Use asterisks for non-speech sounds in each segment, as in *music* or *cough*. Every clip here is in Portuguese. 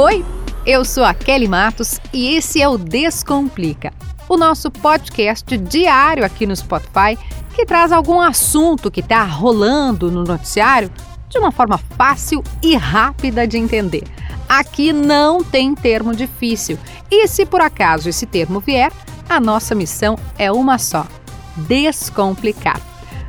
Oi, eu sou a Kelly Matos e esse é o Descomplica, o nosso podcast diário aqui no Spotify que traz algum assunto que está rolando no noticiário de uma forma fácil e rápida de entender. Aqui não tem termo difícil e se por acaso esse termo vier, a nossa missão é uma só: descomplicar.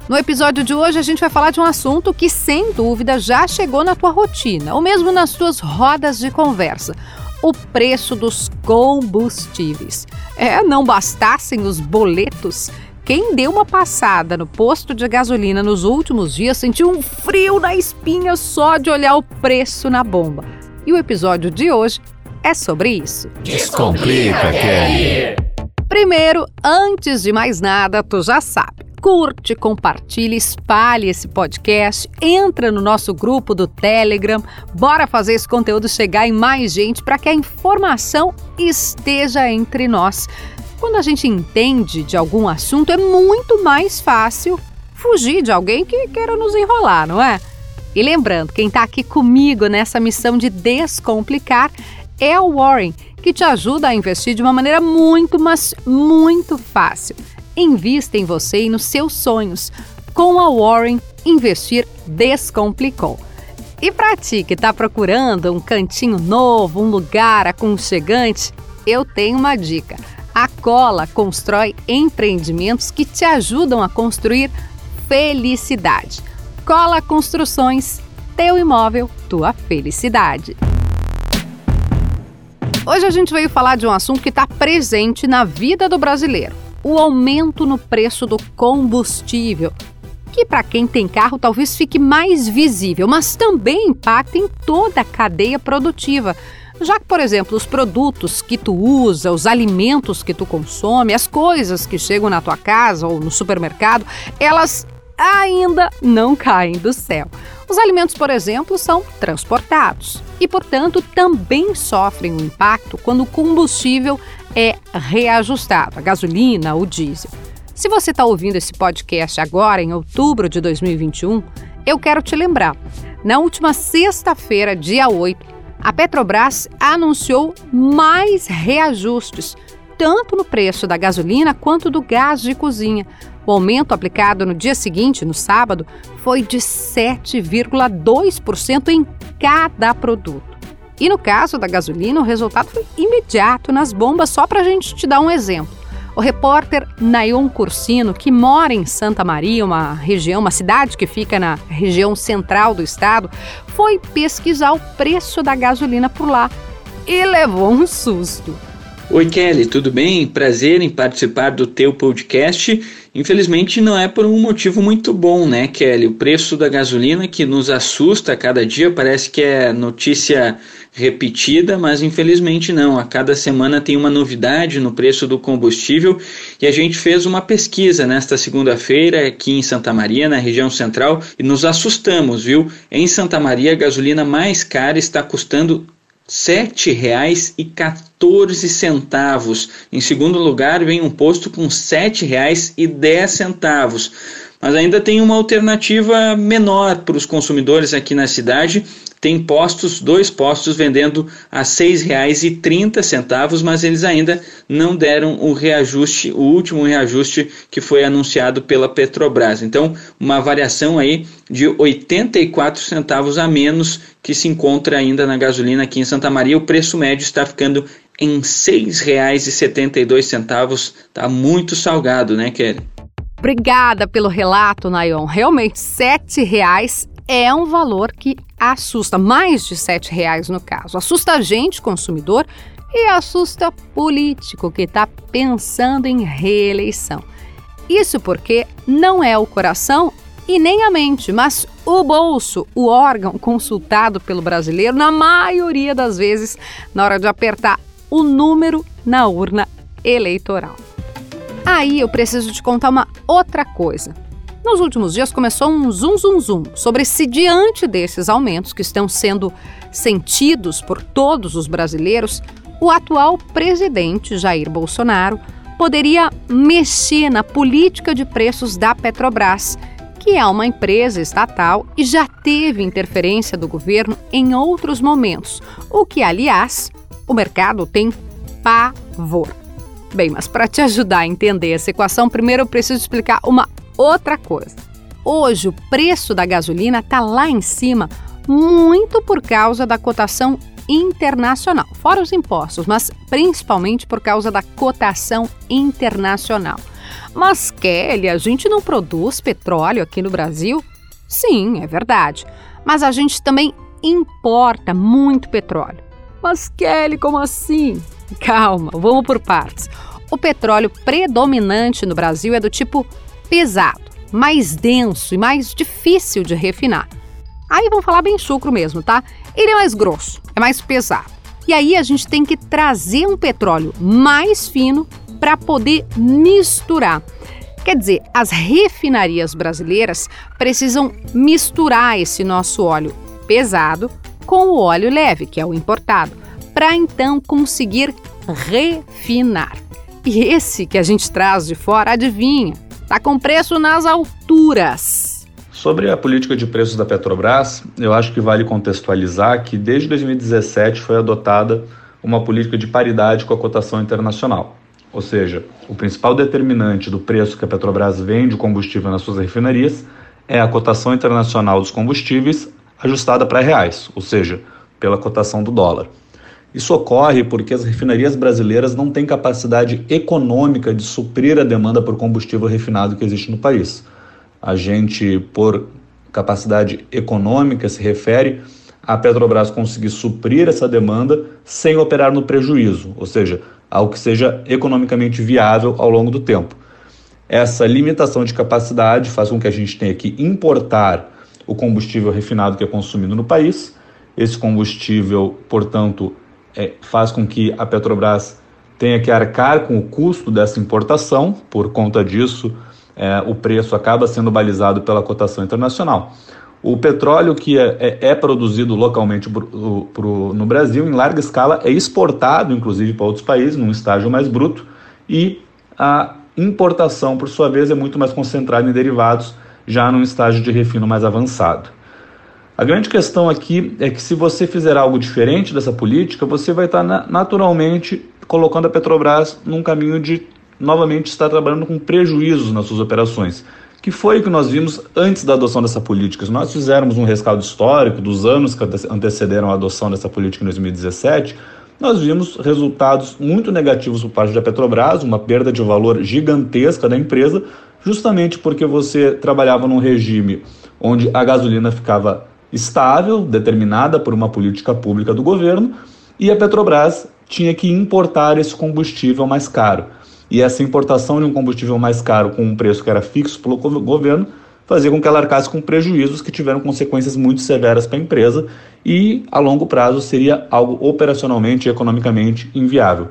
No episódio de hoje a gente vai falar de um assunto que sem dúvida já chegou na tua rotina ou mesmo nas tuas rodas de conversa. O preço dos combustíveis. É, não bastassem os boletos, quem deu uma passada no posto de gasolina nos últimos dias sentiu um frio na espinha só de olhar o preço na bomba. E o episódio de hoje é sobre isso. Descomplica, Kelly! Primeiro, antes de mais nada, tu já sabe curte, compartilhe, espalhe esse podcast, entra no nosso grupo do Telegram, bora fazer esse conteúdo chegar em mais gente para que a informação esteja entre nós. Quando a gente entende de algum assunto, é muito mais fácil fugir de alguém que queira nos enrolar, não é? E lembrando, quem está aqui comigo nessa missão de descomplicar é o Warren, que te ajuda a investir de uma maneira muito, mas muito fácil. Invista em você e nos seus sonhos. Com a Warren, investir descomplicou. E para ti que está procurando um cantinho novo, um lugar aconchegante, eu tenho uma dica. A Cola constrói empreendimentos que te ajudam a construir felicidade. Cola Construções, teu imóvel, tua felicidade. Hoje a gente veio falar de um assunto que está presente na vida do brasileiro o aumento no preço do combustível, que para quem tem carro talvez fique mais visível, mas também impacta em toda a cadeia produtiva. Já que, por exemplo, os produtos que tu usa, os alimentos que tu consome, as coisas que chegam na tua casa ou no supermercado, elas ainda não caem do céu. Os alimentos, por exemplo, são transportados e, portanto, também sofrem um impacto quando o combustível é reajustado, a gasolina, o diesel. Se você está ouvindo esse podcast agora, em outubro de 2021, eu quero te lembrar: na última sexta-feira, dia 8, a Petrobras anunciou mais reajustes, tanto no preço da gasolina quanto do gás de cozinha. O aumento aplicado no dia seguinte, no sábado, foi de 7,2% em cada produto. E no caso da gasolina, o resultado foi imediato nas bombas, só para a gente te dar um exemplo. O repórter Nayon Cursino, que mora em Santa Maria, uma região, uma cidade que fica na região central do estado, foi pesquisar o preço da gasolina por lá e levou um susto. Oi Kelly, tudo bem? Prazer em participar do teu podcast. Infelizmente não é por um motivo muito bom, né, Kelly? O preço da gasolina que nos assusta a cada dia, parece que é notícia repetida, mas infelizmente não. A cada semana tem uma novidade no preço do combustível e a gente fez uma pesquisa nesta segunda-feira aqui em Santa Maria, na região central, e nos assustamos, viu? Em Santa Maria, a gasolina mais cara está custando R$ 7,14. Em segundo lugar, vem um posto com R$ 7,10. Mas ainda tem uma alternativa menor para os consumidores aqui na cidade. Tem postos, dois postos vendendo a R$ 6,30, mas eles ainda não deram o reajuste, o último reajuste que foi anunciado pela Petrobras. Então, uma variação aí de 84 centavos a menos que se encontra ainda na gasolina aqui em Santa Maria. O preço médio está ficando em R$ 6,72. Está muito salgado, né, Kelly? Obrigada pelo relato, Nayon. Realmente, R$ reais é um valor que assusta, mais de R$ reais no caso. Assusta a gente, consumidor, e assusta político que está pensando em reeleição. Isso porque não é o coração e nem a mente, mas o bolso, o órgão consultado pelo brasileiro, na maioria das vezes, na hora de apertar o número na urna eleitoral. Aí eu preciso te contar uma outra coisa. Nos últimos dias começou um zum zum zum sobre se diante desses aumentos que estão sendo sentidos por todos os brasileiros, o atual presidente Jair Bolsonaro poderia mexer na política de preços da Petrobras, que é uma empresa estatal e já teve interferência do governo em outros momentos, o que, aliás, o mercado tem pavor. Bem, mas para te ajudar a entender essa equação, primeiro eu preciso explicar uma outra coisa. Hoje o preço da gasolina está lá em cima muito por causa da cotação internacional, fora os impostos, mas principalmente por causa da cotação internacional. Mas, Kelly, a gente não produz petróleo aqui no Brasil? Sim, é verdade. Mas a gente também importa muito petróleo. Mas, Kelly, como assim? *laughs* Calma, vamos por partes. O petróleo predominante no Brasil é do tipo pesado, mais denso e mais difícil de refinar. Aí vamos falar bem chucro mesmo, tá? Ele é mais grosso, é mais pesado. E aí a gente tem que trazer um petróleo mais fino para poder misturar. Quer dizer, as refinarias brasileiras precisam misturar esse nosso óleo pesado com o óleo leve, que é o importado, para então conseguir refinar. E esse que a gente traz de fora, adivinha, tá com preço nas alturas. Sobre a política de preços da Petrobras, eu acho que vale contextualizar que desde 2017 foi adotada uma política de paridade com a cotação internacional. Ou seja, o principal determinante do preço que a Petrobras vende o combustível nas suas refinarias é a cotação internacional dos combustíveis ajustada para reais, ou seja, pela cotação do dólar. Isso ocorre porque as refinarias brasileiras não têm capacidade econômica de suprir a demanda por combustível refinado que existe no país. A gente, por capacidade econômica, se refere a Petrobras conseguir suprir essa demanda sem operar no prejuízo, ou seja, algo que seja economicamente viável ao longo do tempo. Essa limitação de capacidade faz com que a gente tenha que importar o combustível refinado que é consumido no país. Esse combustível, portanto, é, faz com que a Petrobras tenha que arcar com o custo dessa importação, por conta disso, é, o preço acaba sendo balizado pela cotação internacional. O petróleo que é, é, é produzido localmente pro, pro, no Brasil, em larga escala, é exportado, inclusive, para outros países, num estágio mais bruto, e a importação, por sua vez, é muito mais concentrada em derivados, já num estágio de refino mais avançado. A grande questão aqui é que se você fizer algo diferente dessa política, você vai estar naturalmente colocando a Petrobras num caminho de novamente está trabalhando com prejuízos nas suas operações, que foi o que nós vimos antes da adoção dessa política. Se nós fizermos um rescaldo histórico dos anos que antecederam a adoção dessa política em 2017, nós vimos resultados muito negativos por parte da Petrobras, uma perda de valor gigantesca da empresa, justamente porque você trabalhava num regime onde a gasolina ficava estável, determinada por uma política pública do governo, e a Petrobras tinha que importar esse combustível mais caro. E essa importação de um combustível mais caro com um preço que era fixo pelo governo fazia com que ela arcasse com prejuízos que tiveram consequências muito severas para a empresa e, a longo prazo, seria algo operacionalmente e economicamente inviável.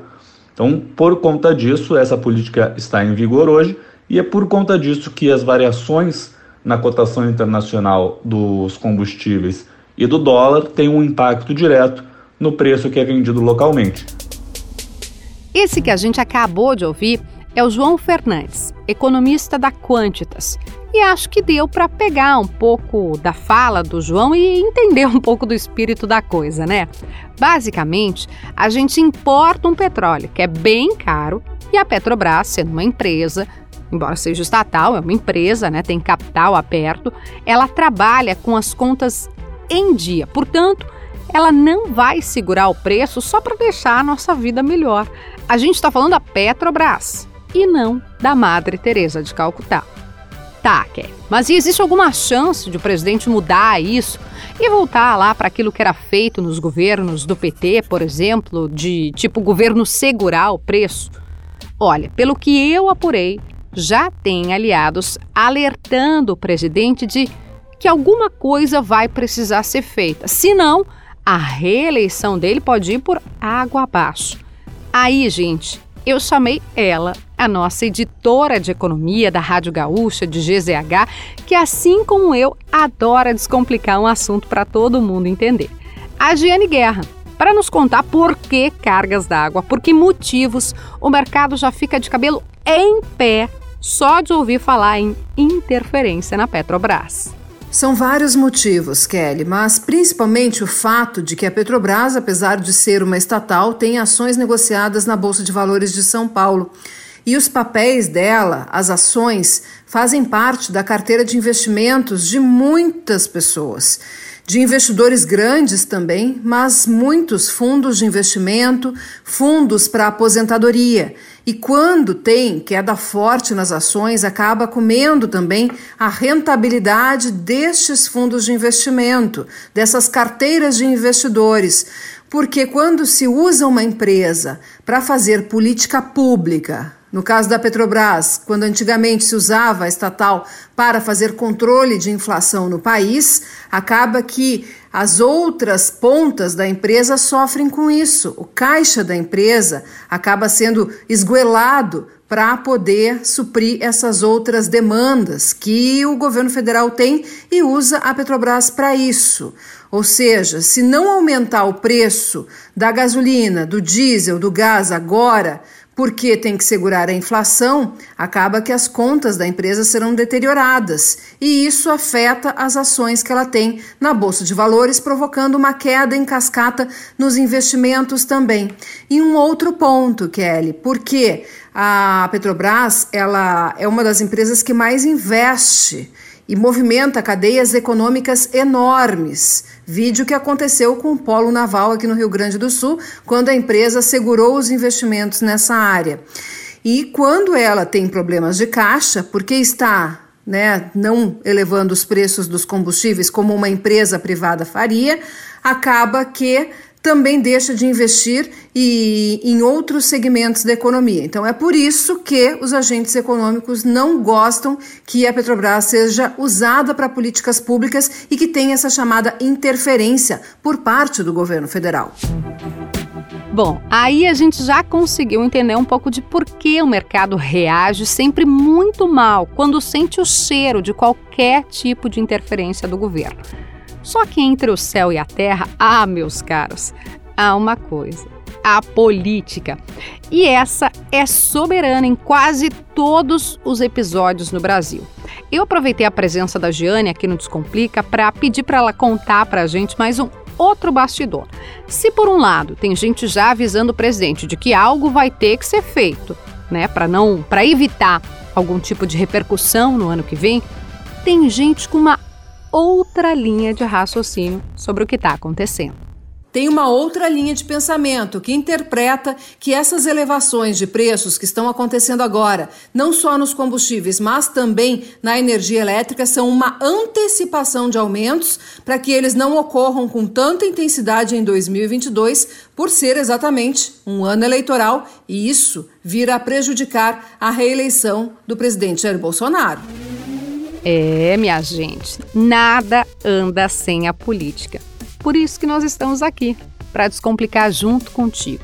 Então, por conta disso, essa política está em vigor hoje e é por conta disso que as variações na cotação internacional dos combustíveis e do dólar têm um impacto direto no preço que é vendido localmente. Esse que a gente acabou de ouvir é o João Fernandes, economista da Quantitas. E acho que deu para pegar um pouco da fala do João e entender um pouco do espírito da coisa, né? Basicamente, a gente importa um petróleo que é bem caro e a Petrobras, sendo uma empresa, embora seja estatal, é uma empresa, né, tem capital aberto, ela trabalha com as contas em dia. Portanto, ela não vai segurar o preço só para deixar a nossa vida melhor. A gente está falando da Petrobras e não da Madre Teresa de Calcutá. Tá, Kelly, mas existe alguma chance de o presidente mudar isso e voltar lá para aquilo que era feito nos governos do PT, por exemplo, de tipo governo segurar o preço? Olha, pelo que eu apurei, já tem aliados alertando o presidente de que alguma coisa vai precisar ser feita. Se não, a reeleição dele pode ir por água abaixo. Aí, gente, eu chamei ela, a nossa editora de economia da Rádio Gaúcha, de GZH, que assim como eu, adora descomplicar um assunto para todo mundo entender. A Giane Guerra, para nos contar por que cargas d'água, por que motivos o mercado já fica de cabelo em pé só de ouvir falar em interferência na Petrobras. São vários motivos, Kelly, mas principalmente o fato de que a Petrobras, apesar de ser uma estatal, tem ações negociadas na Bolsa de Valores de São Paulo. E os papéis dela, as ações, fazem parte da carteira de investimentos de muitas pessoas de investidores grandes também, mas muitos fundos de investimento, fundos para aposentadoria. E quando tem queda forte nas ações, acaba comendo também a rentabilidade destes fundos de investimento, dessas carteiras de investidores. Porque quando se usa uma empresa para fazer política pública, no caso da Petrobras, quando antigamente se usava a estatal para fazer controle de inflação no país, acaba que as outras pontas da empresa sofrem com isso. O caixa da empresa acaba sendo esguelado para poder suprir essas outras demandas que o governo federal tem e usa a Petrobras para isso. Ou seja, se não aumentar o preço da gasolina, do diesel, do gás agora, porque tem que segurar a inflação, acaba que as contas da empresa serão deterioradas e isso afeta as ações que ela tem na bolsa de valores, provocando uma queda em cascata nos investimentos também. E um outro ponto, Kelly, porque a Petrobras ela é uma das empresas que mais investe e movimenta cadeias econômicas enormes. Vídeo que aconteceu com o Polo Naval aqui no Rio Grande do Sul, quando a empresa segurou os investimentos nessa área. E quando ela tem problemas de caixa, porque está né, não elevando os preços dos combustíveis como uma empresa privada faria, acaba que também deixa de investir e, em outros segmentos da economia. Então, é por isso que os agentes econômicos não gostam que a Petrobras seja usada para políticas públicas e que tenha essa chamada interferência por parte do governo federal. Bom, aí a gente já conseguiu entender um pouco de por que o mercado reage sempre muito mal quando sente o cheiro de qualquer tipo de interferência do governo. Só que entre o céu e a terra, ah, meus caros, há uma coisa: a política. E essa é soberana em quase todos os episódios no Brasil. Eu aproveitei a presença da Giane aqui no Descomplica para pedir para ela contar para a gente mais um outro bastidor. Se por um lado tem gente já avisando o presidente de que algo vai ter que ser feito, né, para não, para evitar algum tipo de repercussão no ano que vem, tem gente com uma outra linha de raciocínio sobre o que está acontecendo. Tem uma outra linha de pensamento que interpreta que essas elevações de preços que estão acontecendo agora, não só nos combustíveis, mas também na energia elétrica, são uma antecipação de aumentos para que eles não ocorram com tanta intensidade em 2022, por ser exatamente um ano eleitoral e isso vira prejudicar a reeleição do presidente Jair Bolsonaro. É, minha gente, nada anda sem a política. Por isso que nós estamos aqui, para descomplicar junto contigo.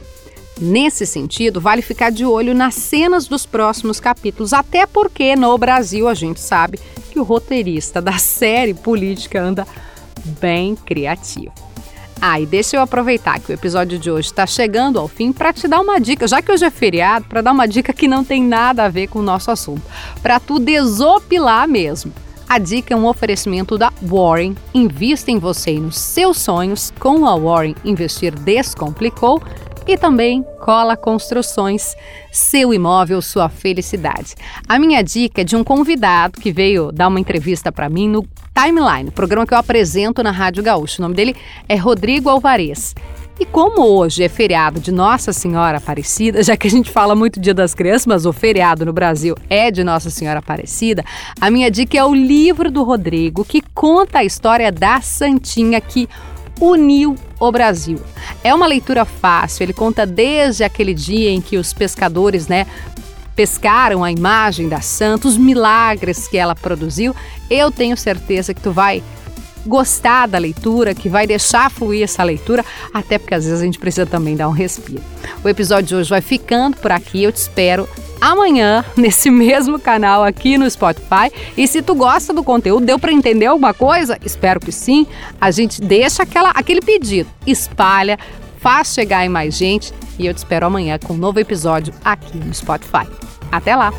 Nesse sentido, vale ficar de olho nas cenas dos próximos capítulos, até porque no Brasil a gente sabe que o roteirista da *laughs* série política anda bem criativo. Ah, e deixa eu aproveitar que o episódio de hoje está chegando ao fim para te dar uma dica, já que hoje é feriado, para dar uma dica que não tem nada a ver com o nosso assunto, para tu desopilar mesmo. A dica é um oferecimento da Warren. Invista em você e nos seus sonhos. Com a Warren, investir descomplicou. E também Cola Construções, seu imóvel, sua felicidade. A minha dica é de um convidado que veio dar uma entrevista para mim no Timeline, programa que eu apresento na Rádio Gaúcho. O nome dele é Rodrigo Alvarez. E como hoje é feriado de Nossa Senhora Aparecida, *laughs* já que a gente fala muito Dia das Crianças, mas o feriado no Brasil é de Nossa Senhora Aparecida, a minha dica é o livro do Rodrigo, que conta a história da Santinha que uniu o Brasil. É uma leitura fácil, ele conta desde aquele dia em que os pescadores, né, pescaram a imagem da santa, os milagres que ela produziu. Eu tenho certeza que tu vai gostar da leitura, que vai deixar fluir essa leitura, até porque às vezes a gente precisa também dar um respiro. O episódio de hoje vai ficando por aqui, eu te espero amanhã *laughs* nesse mesmo canal aqui no Spotify. E se tu gosta do conteúdo, deu para entender alguma coisa? Espero que sim. A gente deixa aquela, aquele pedido, espalha, faz chegar em mais gente e eu te espero amanhã com um novo episódio aqui no Spotify. Até lá!